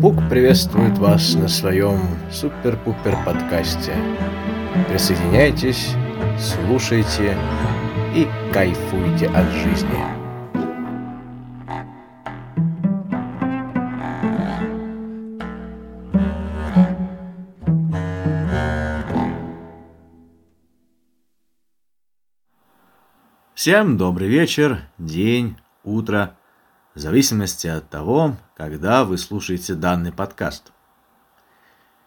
Пук приветствует вас на своем супер-пупер подкасте. Присоединяйтесь, слушайте и кайфуйте от жизни. Всем добрый вечер, день, утро, в зависимости от того, когда вы слушаете данный подкаст.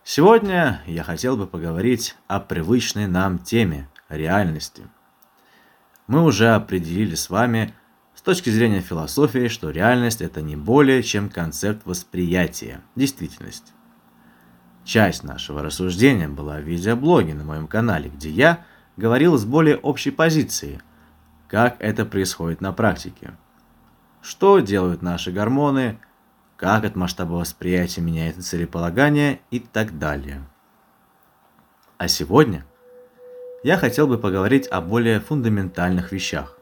Сегодня я хотел бы поговорить о привычной нам теме – реальности. Мы уже определили с вами с точки зрения философии, что реальность – это не более чем концепт восприятия, действительность. Часть нашего рассуждения была в видеоблоге на моем канале, где я говорил с более общей позиции – как это происходит на практике. Что делают наши гормоны, как от масштаба восприятия меняется целеполагание и так далее. А сегодня я хотел бы поговорить о более фундаментальных вещах,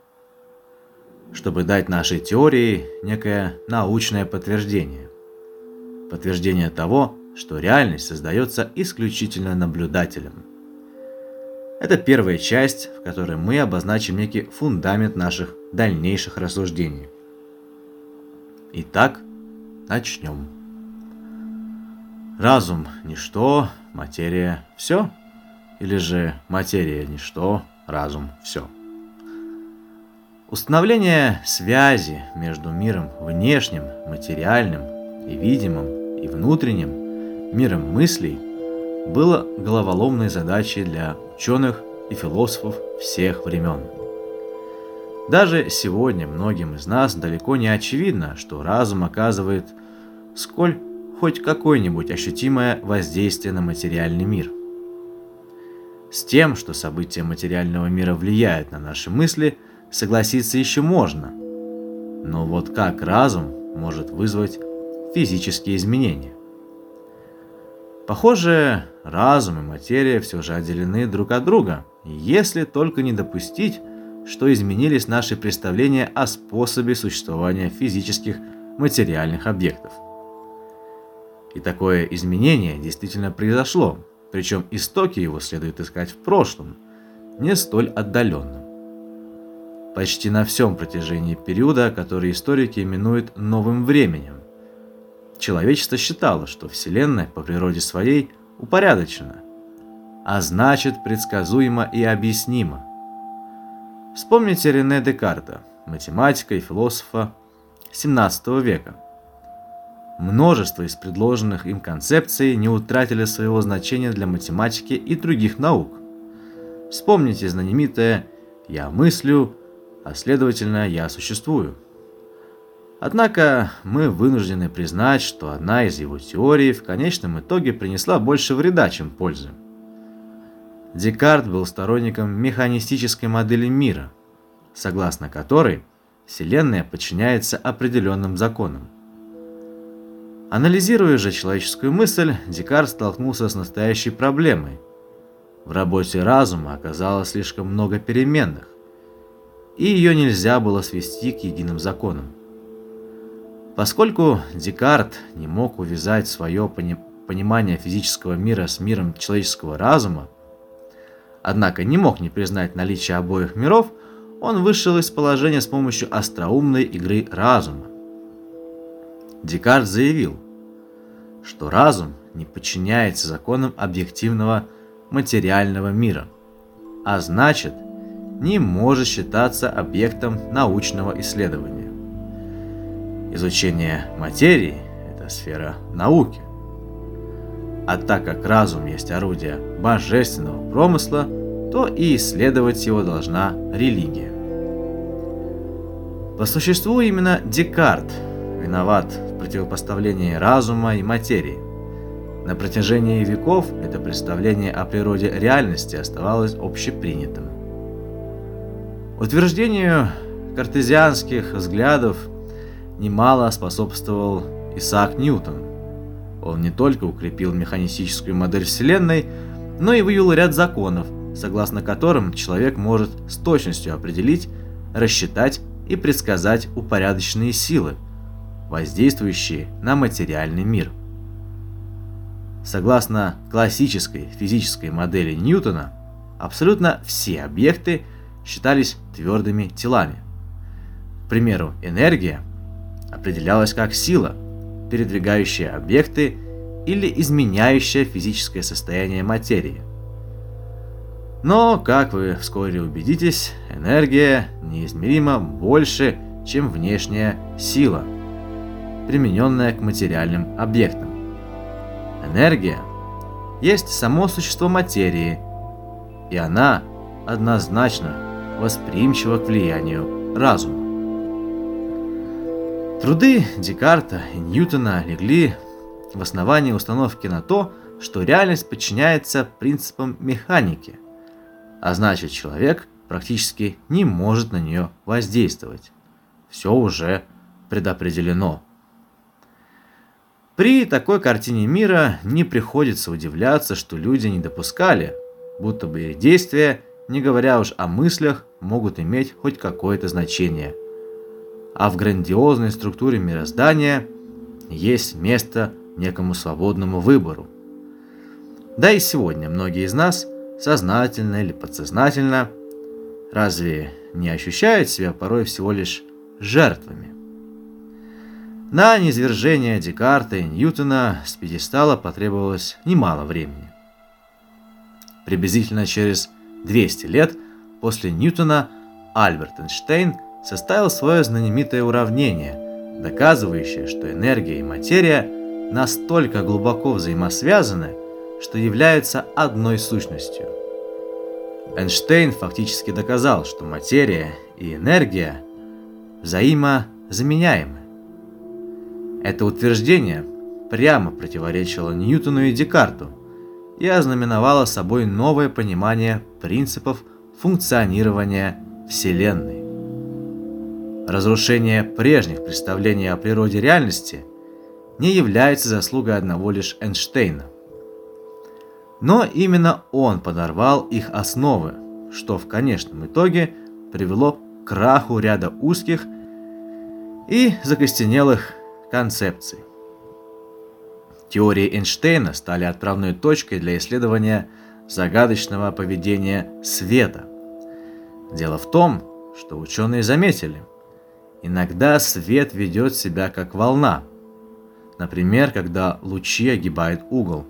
чтобы дать нашей теории некое научное подтверждение. Подтверждение того, что реальность создается исключительно наблюдателем – это первая часть, в которой мы обозначим некий фундамент наших дальнейших рассуждений. Итак, начнем. Разум – ничто, материя – все? Или же материя – ничто, разум – все? Установление связи между миром внешним, материальным и видимым и внутренним, миром мыслей – было головоломной задачей для ученых и философов всех времен. Даже сегодня многим из нас далеко не очевидно, что разум оказывает сколь хоть какое-нибудь ощутимое воздействие на материальный мир. С тем, что события материального мира влияют на наши мысли, согласиться еще можно. Но вот как разум может вызвать физические изменения? Похоже, разум и материя все же отделены друг от друга, если только не допустить, что изменились наши представления о способе существования физических материальных объектов. И такое изменение действительно произошло, причем истоки его следует искать в прошлом, не столь отдаленном. Почти на всем протяжении периода, который историки именуют новым временем, Человечество считало, что Вселенная по природе своей упорядочена, а значит предсказуема и объяснима. Вспомните Рене Декарта, математика и философа XVII века. Множество из предложенных им концепций не утратили своего значения для математики и других наук. Вспомните знаменитое «Я мыслю, а следовательно, я существую». Однако мы вынуждены признать, что одна из его теорий в конечном итоге принесла больше вреда, чем пользы. Декарт был сторонником механистической модели мира, согласно которой Вселенная подчиняется определенным законам. Анализируя же человеческую мысль, Декарт столкнулся с настоящей проблемой. В работе разума оказалось слишком много переменных, и ее нельзя было свести к единым законам. Поскольку Декарт не мог увязать свое понимание физического мира с миром человеческого разума, однако не мог не признать наличие обоих миров, он вышел из положения с помощью остроумной игры разума. Декарт заявил, что разум не подчиняется законам объективного материального мира, а значит, не может считаться объектом научного исследования. Изучение материи – это сфера науки. А так как разум есть орудие божественного промысла, то и исследовать его должна религия. По существу именно Декарт виноват в противопоставлении разума и материи. На протяжении веков это представление о природе реальности оставалось общепринятым. Утверждению картезианских взглядов – немало способствовал Исаак Ньютон. Он не только укрепил механистическую модель Вселенной, но и вывел ряд законов, согласно которым человек может с точностью определить, рассчитать и предсказать упорядоченные силы, воздействующие на материальный мир. Согласно классической физической модели Ньютона, абсолютно все объекты считались твердыми телами. К примеру, энергия определялась как сила, передвигающая объекты или изменяющая физическое состояние материи. Но, как вы вскоре убедитесь, энергия неизмеримо больше, чем внешняя сила, примененная к материальным объектам. Энергия есть само существо материи, и она однозначно восприимчива к влиянию разума. Труды Декарта и Ньютона легли в основании установки на то, что реальность подчиняется принципам механики, а значит человек практически не может на нее воздействовать. Все уже предопределено. При такой картине мира не приходится удивляться, что люди не допускали, будто бы их действия, не говоря уж о мыслях, могут иметь хоть какое-то значение. А в грандиозной структуре мироздания есть место некому свободному выбору. Да и сегодня многие из нас, сознательно или подсознательно, разве не ощущают себя порой всего лишь жертвами? На низвержение Декарта и Ньютона с пьедестала потребовалось немало времени. Приблизительно через 200 лет после Ньютона Альберт Эйнштейн составил свое знаменитое уравнение, доказывающее, что энергия и материя настолько глубоко взаимосвязаны, что являются одной сущностью. Эйнштейн фактически доказал, что материя и энергия взаимозаменяемы. Это утверждение прямо противоречило Ньютону и Декарту и ознаменовало собой новое понимание принципов функционирования Вселенной. Разрушение прежних представлений о природе реальности не является заслугой одного лишь Эйнштейна. Но именно он подорвал их основы, что в конечном итоге привело к краху ряда узких и закостенелых концепций. Теории Эйнштейна стали отправной точкой для исследования загадочного поведения света. Дело в том, что ученые заметили, иногда свет ведет себя как волна, например, когда лучи огибают угол,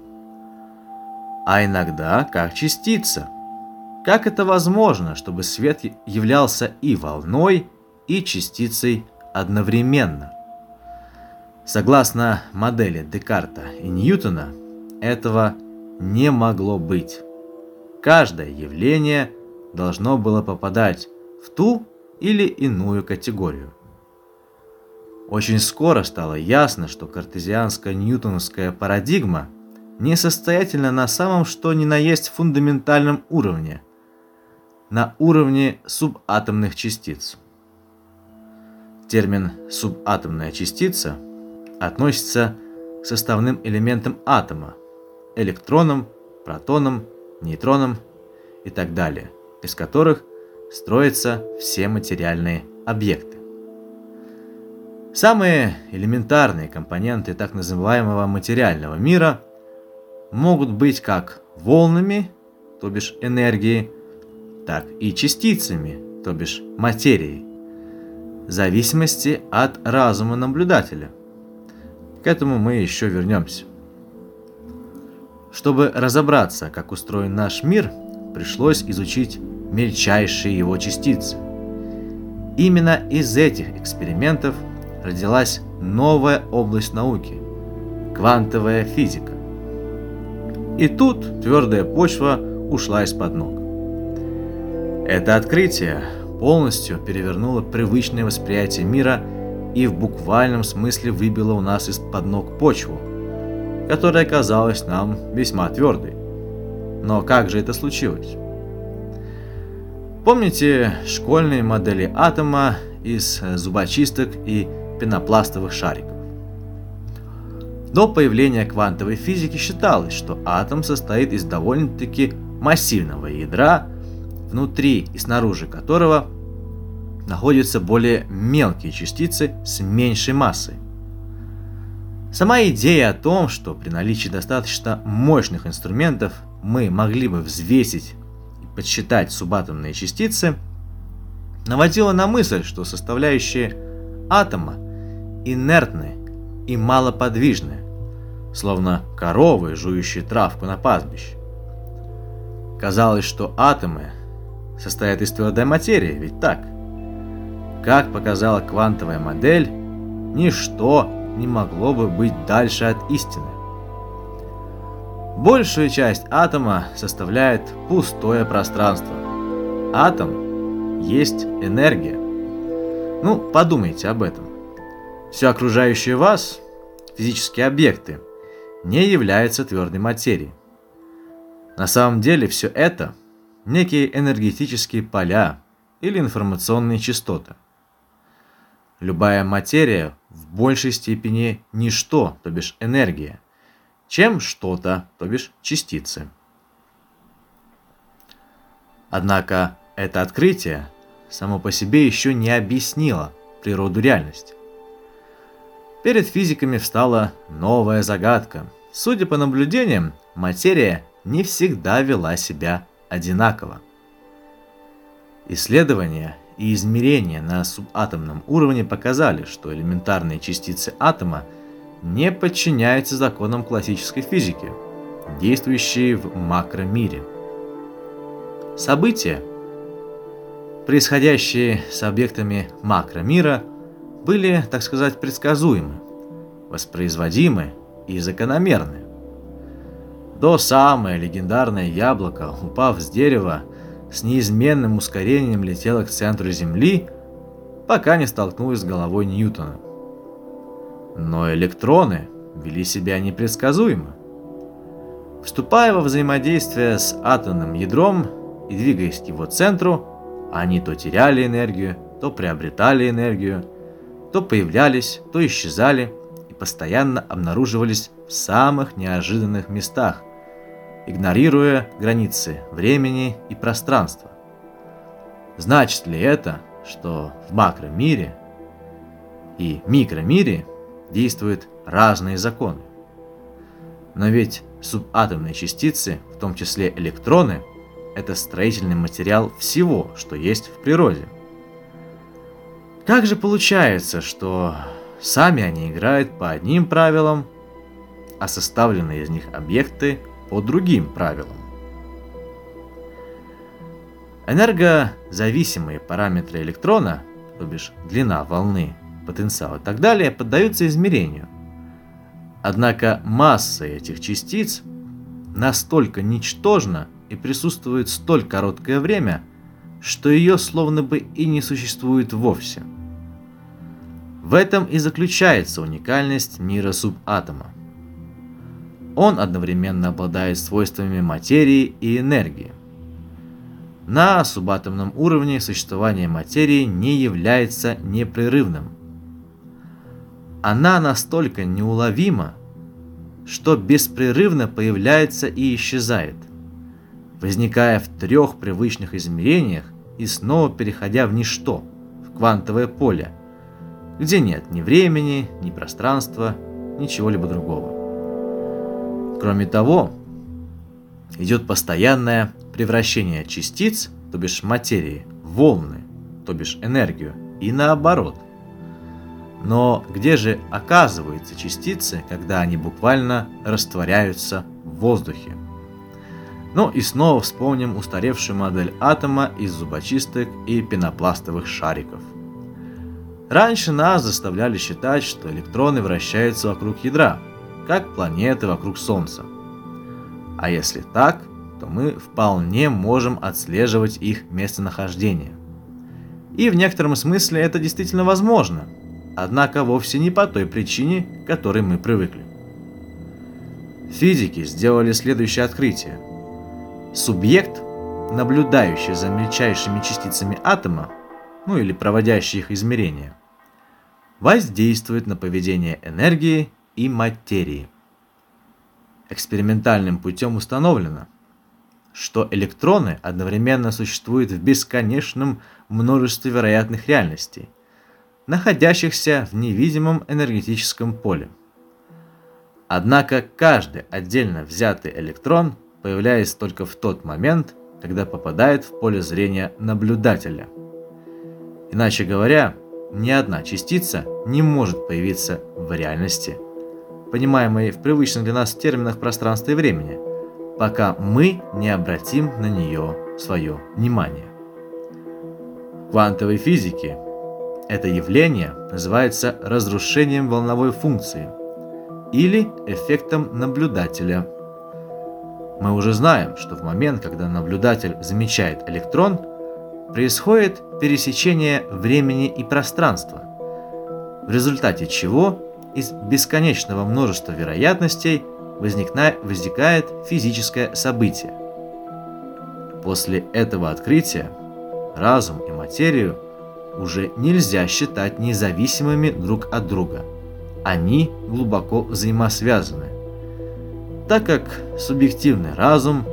а иногда как частица. Как это возможно, чтобы свет являлся и волной, и частицей одновременно? Согласно модели Декарта и Ньютона, этого не могло быть. Каждое явление должно было попадать в ту или иную категорию. Очень скоро стало ясно, что картезианская ньютоновская парадигма несостоятельна на самом что ни на есть фундаментальном уровне, на уровне субатомных частиц. Термин «субатомная частица» относится к составным элементам атома, электронам, протонам, нейтронам и так далее, из которых строятся все материальные объекты. Самые элементарные компоненты так называемого материального мира могут быть как волнами, то бишь энергией, так и частицами, то бишь материей, в зависимости от разума наблюдателя. К этому мы еще вернемся. Чтобы разобраться, как устроен наш мир, пришлось изучить мельчайшие его частицы. Именно из этих экспериментов родилась новая область науки – квантовая физика. И тут твердая почва ушла из-под ног. Это открытие полностью перевернуло привычное восприятие мира – и в буквальном смысле выбила у нас из-под ног почву, которая казалась нам весьма твердой. Но как же это случилось? Помните школьные модели атома из зубочисток и пенопластовых шариков? До появления квантовой физики считалось, что атом состоит из довольно-таки массивного ядра, внутри и снаружи которого находятся более мелкие частицы с меньшей массой. Сама идея о том, что при наличии достаточно мощных инструментов мы могли бы взвесить и подсчитать субатомные частицы, наводила на мысль, что составляющие атома инертны и малоподвижны, словно коровы, жующие травку на пастбище. Казалось, что атомы состоят из твердой материи, ведь так? Как показала квантовая модель, ничто не могло бы быть дальше от истины. Большую часть атома составляет пустое пространство. Атом есть энергия. Ну, подумайте об этом. Все окружающее вас, физические объекты, не является твердой материей. На самом деле все это – некие энергетические поля или информационные частоты. Любая материя в большей степени ничто, то бишь энергия, чем что-то, то бишь частицы. Однако это открытие само по себе еще не объяснило природу реальности. Перед физиками встала новая загадка. Судя по наблюдениям, материя не всегда вела себя одинаково. Исследования и измерения на субатомном уровне показали, что элементарные частицы атома не подчиняются законам классической физики, действующие в макромире. События, происходящие с объектами макромира, были, так сказать, предсказуемы, воспроизводимы и закономерны. То самое легендарное яблоко, упав с дерева, с неизменным ускорением летело к центру Земли, пока не столкнулось с головой Ньютона. Но электроны вели себя непредсказуемо. Вступая во взаимодействие с атомным ядром и двигаясь к его центру, они то теряли энергию, то приобретали энергию, то появлялись, то исчезали и постоянно обнаруживались в самых неожиданных местах, игнорируя границы времени и пространства. Значит ли это, что в макромире и микромире действуют разные законы? Но ведь субатомные частицы, в том числе электроны, это строительный материал всего, что есть в природе. Как же получается, что сами они играют по одним правилам, а составленные из них объекты по другим правилам. Энергозависимые параметры электрона, то бишь длина волны, потенциал и так далее, поддаются измерению. Однако масса этих частиц настолько ничтожна и присутствует столь короткое время, что ее словно бы и не существует вовсе. В этом и заключается уникальность мира субатома. Он одновременно обладает свойствами материи и энергии. На субатомном уровне существование материи не является непрерывным. Она настолько неуловима, что беспрерывно появляется и исчезает, возникая в трех привычных измерениях и снова переходя в ничто, в квантовое поле, где нет ни времени, ни пространства, ничего-либо другого. Кроме того, идет постоянное превращение частиц, то бишь материи, в волны, то бишь энергию, и наоборот. Но где же оказываются частицы, когда они буквально растворяются в воздухе? Ну и снова вспомним устаревшую модель атома из зубочисток и пенопластовых шариков. Раньше нас заставляли считать, что электроны вращаются вокруг ядра – как планеты вокруг Солнца. А если так, то мы вполне можем отслеживать их местонахождение. И в некотором смысле это действительно возможно, однако вовсе не по той причине, к которой мы привыкли. Физики сделали следующее открытие. Субъект, наблюдающий за мельчайшими частицами атома, ну или проводящий их измерения, воздействует на поведение энергии и материи. Экспериментальным путем установлено, что электроны одновременно существуют в бесконечном множестве вероятных реальностей, находящихся в невидимом энергетическом поле. Однако каждый отдельно взятый электрон появляется только в тот момент, когда попадает в поле зрения наблюдателя. Иначе говоря, ни одна частица не может появиться в реальности, понимаемой в привычных для нас терминах пространства и времени, пока мы не обратим на нее свое внимание. В квантовой физике это явление называется разрушением волновой функции или эффектом наблюдателя. Мы уже знаем, что в момент, когда наблюдатель замечает электрон, происходит пересечение времени и пространства, в результате чего из бесконечного множества вероятностей возникает физическое событие. После этого открытия разум и материю уже нельзя считать независимыми друг от друга. Они глубоко взаимосвязаны, так как субъективный разум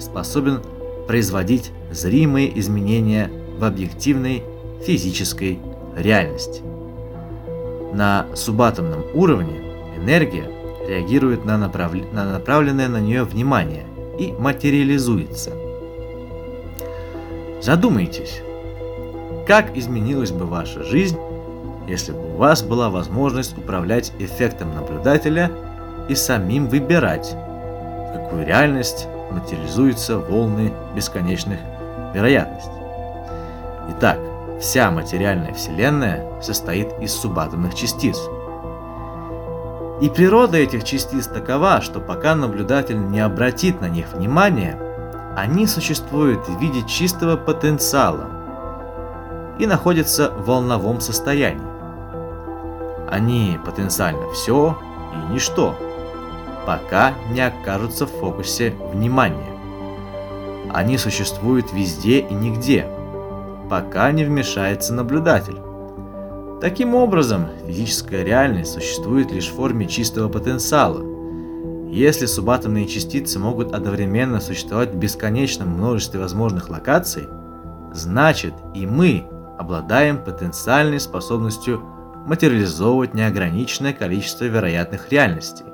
способен производить зримые изменения в объективной физической реальности. На субатомном уровне энергия реагирует на, направ... на направленное на нее внимание и материализуется. Задумайтесь, как изменилась бы ваша жизнь, если бы у вас была возможность управлять эффектом наблюдателя и самим выбирать, какую реальность материализуются волны бесконечных вероятностей. Итак, вся материальная Вселенная состоит из субатомных частиц. И природа этих частиц такова, что пока наблюдатель не обратит на них внимания, они существуют в виде чистого потенциала и находятся в волновом состоянии. Они потенциально все и ничто, пока не окажутся в фокусе внимания. Они существуют везде и нигде, пока не вмешается наблюдатель. Таким образом, физическая реальность существует лишь в форме чистого потенциала. Если субатомные частицы могут одновременно существовать в бесконечном множестве возможных локаций, значит и мы обладаем потенциальной способностью материализовывать неограниченное количество вероятных реальностей.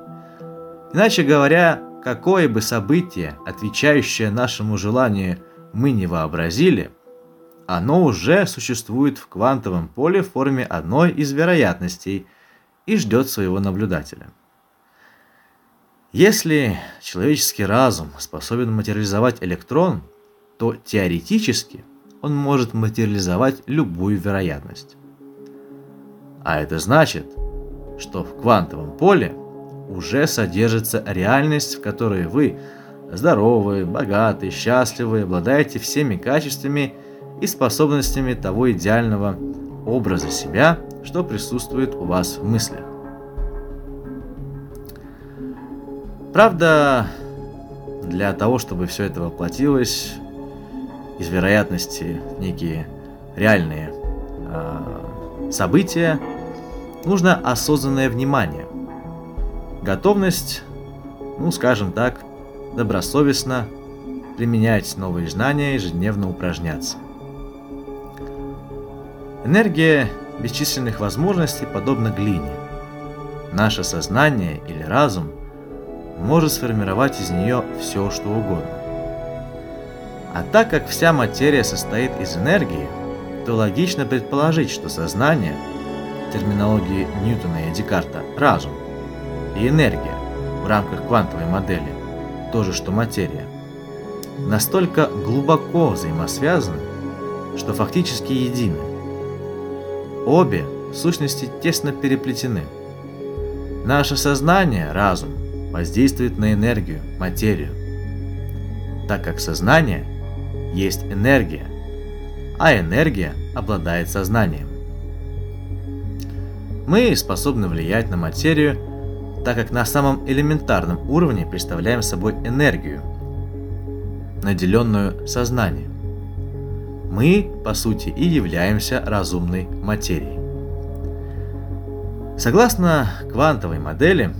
Иначе говоря, какое бы событие, отвечающее нашему желанию, мы не вообразили, оно уже существует в квантовом поле в форме одной из вероятностей и ждет своего наблюдателя. Если человеческий разум способен материализовать электрон, то теоретически он может материализовать любую вероятность. А это значит, что в квантовом поле уже содержится реальность, в которой вы здоровы, богаты, счастливы, обладаете всеми качествами и способностями того идеального образа себя, что присутствует у вас в мыслях. Правда, для того, чтобы все это воплотилось, из вероятности некие реальные э, события, нужно осознанное внимание – Готовность, ну скажем так, добросовестно применять новые знания, ежедневно упражняться. Энергия бесчисленных возможностей подобна глине. Наше сознание или разум может сформировать из нее все, что угодно. А так как вся материя состоит из энергии, то логично предположить, что сознание, терминологии Ньютона и Декарта, разум, и энергия в рамках квантовой модели, то же что материя, настолько глубоко взаимосвязаны, что фактически едины. Обе сущности тесно переплетены. Наше сознание, разум, воздействует на энергию, материю, так как сознание есть энергия, а энергия обладает сознанием. Мы способны влиять на материю так как на самом элементарном уровне представляем собой энергию, наделенную сознанием. Мы, по сути, и являемся разумной материей. Согласно квантовой модели,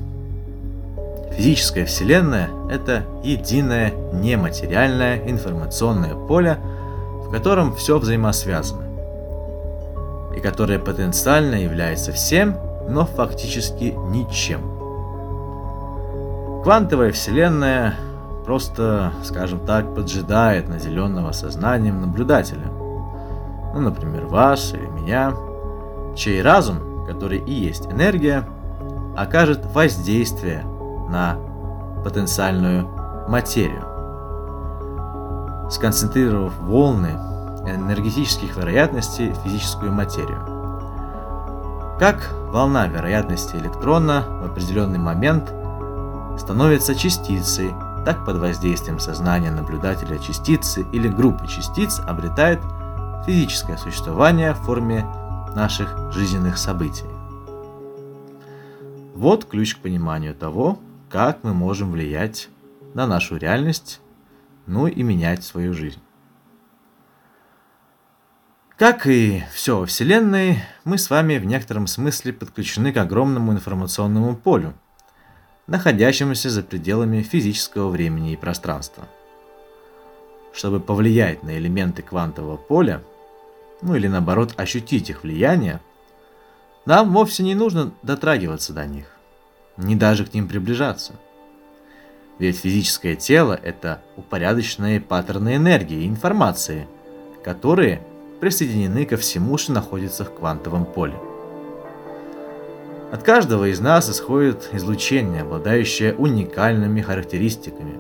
физическая Вселенная – это единое нематериальное информационное поле, в котором все взаимосвязано, и которое потенциально является всем, но фактически ничем – Квантовая вселенная просто, скажем так, поджидает наделенного сознанием наблюдателя. Ну, например, вас или меня, чей разум, который и есть энергия, окажет воздействие на потенциальную материю. Сконцентрировав волны энергетических вероятностей в физическую материю. Как волна вероятности электрона в определенный момент становится частицей, так под воздействием сознания наблюдателя частицы или группы частиц обретает физическое существование в форме наших жизненных событий. Вот ключ к пониманию того, как мы можем влиять на нашу реальность, ну и менять свою жизнь. Как и все во Вселенной, мы с вами в некотором смысле подключены к огромному информационному полю, находящемуся за пределами физического времени и пространства. Чтобы повлиять на элементы квантового поля, ну или наоборот ощутить их влияние, нам вовсе не нужно дотрагиваться до них, не даже к ним приближаться. Ведь физическое тело – это упорядоченные паттерны энергии и информации, которые – присоединены ко всему, что находится в квантовом поле. От каждого из нас исходит излучение, обладающее уникальными характеристиками.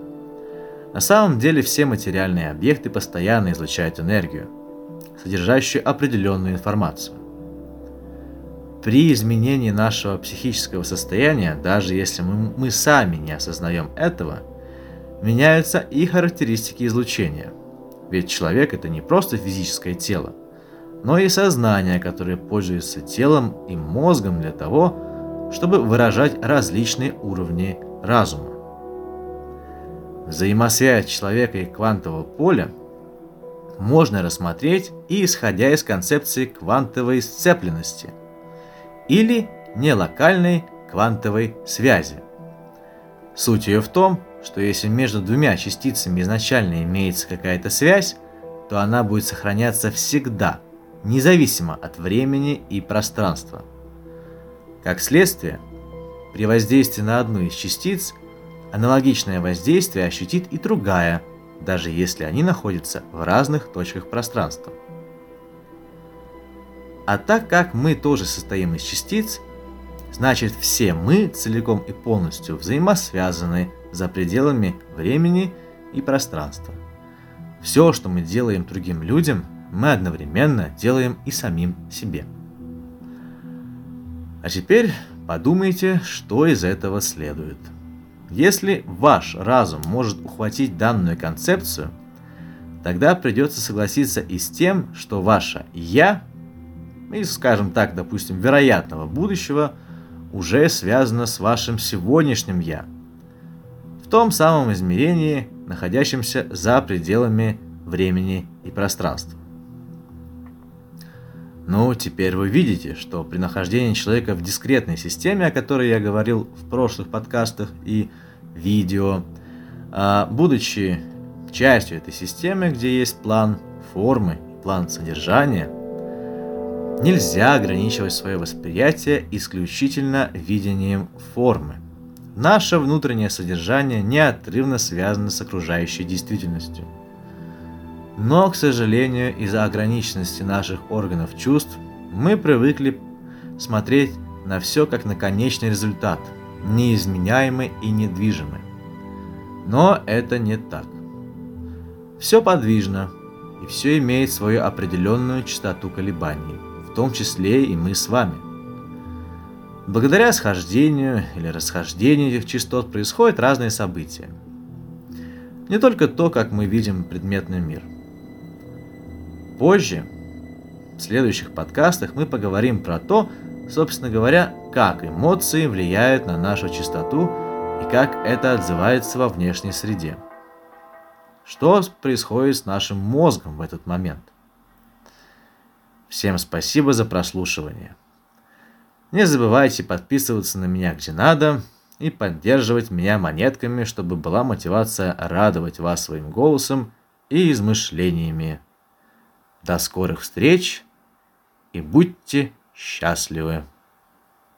На самом деле все материальные объекты постоянно излучают энергию, содержащую определенную информацию. При изменении нашего психического состояния, даже если мы, мы сами не осознаем этого, меняются и характеристики излучения – ведь человек это не просто физическое тело, но и сознание, которое пользуется телом и мозгом для того, чтобы выражать различные уровни разума. Взаимосвязь человека и квантового поля можно рассмотреть и исходя из концепции квантовой сцепленности или нелокальной квантовой связи. Суть ее в том, что если между двумя частицами изначально имеется какая-то связь, то она будет сохраняться всегда, независимо от времени и пространства. Как следствие, при воздействии на одну из частиц аналогичное воздействие ощутит и другая, даже если они находятся в разных точках пространства. А так как мы тоже состоим из частиц, значит все мы целиком и полностью взаимосвязаны за пределами времени и пространства. Все, что мы делаем другим людям, мы одновременно делаем и самим себе. А теперь подумайте, что из этого следует. Если ваш разум может ухватить данную концепцию, тогда придется согласиться и с тем, что ваше «я» из, скажем так, допустим, вероятного будущего уже связано с вашим сегодняшним «я», в том самом измерении, находящемся за пределами времени и пространства. Ну, теперь вы видите, что при нахождении человека в дискретной системе, о которой я говорил в прошлых подкастах и видео, а, будучи частью этой системы, где есть план формы, план содержания, нельзя ограничивать свое восприятие исключительно видением формы. Наше внутреннее содержание неотрывно связано с окружающей действительностью. Но, к сожалению, из-за ограниченности наших органов чувств, мы привыкли смотреть на все как на конечный результат, неизменяемый и недвижимый. Но это не так. Все подвижно, и все имеет свою определенную частоту колебаний, в том числе и мы с вами – Благодаря схождению или расхождению этих частот происходят разные события. Не только то, как мы видим предметный мир. Позже, в следующих подкастах, мы поговорим про то, собственно говоря, как эмоции влияют на нашу частоту и как это отзывается во внешней среде. Что происходит с нашим мозгом в этот момент? Всем спасибо за прослушивание. Не забывайте подписываться на меня где надо и поддерживать меня монетками, чтобы была мотивация радовать вас своим голосом и измышлениями. До скорых встреч и будьте счастливы!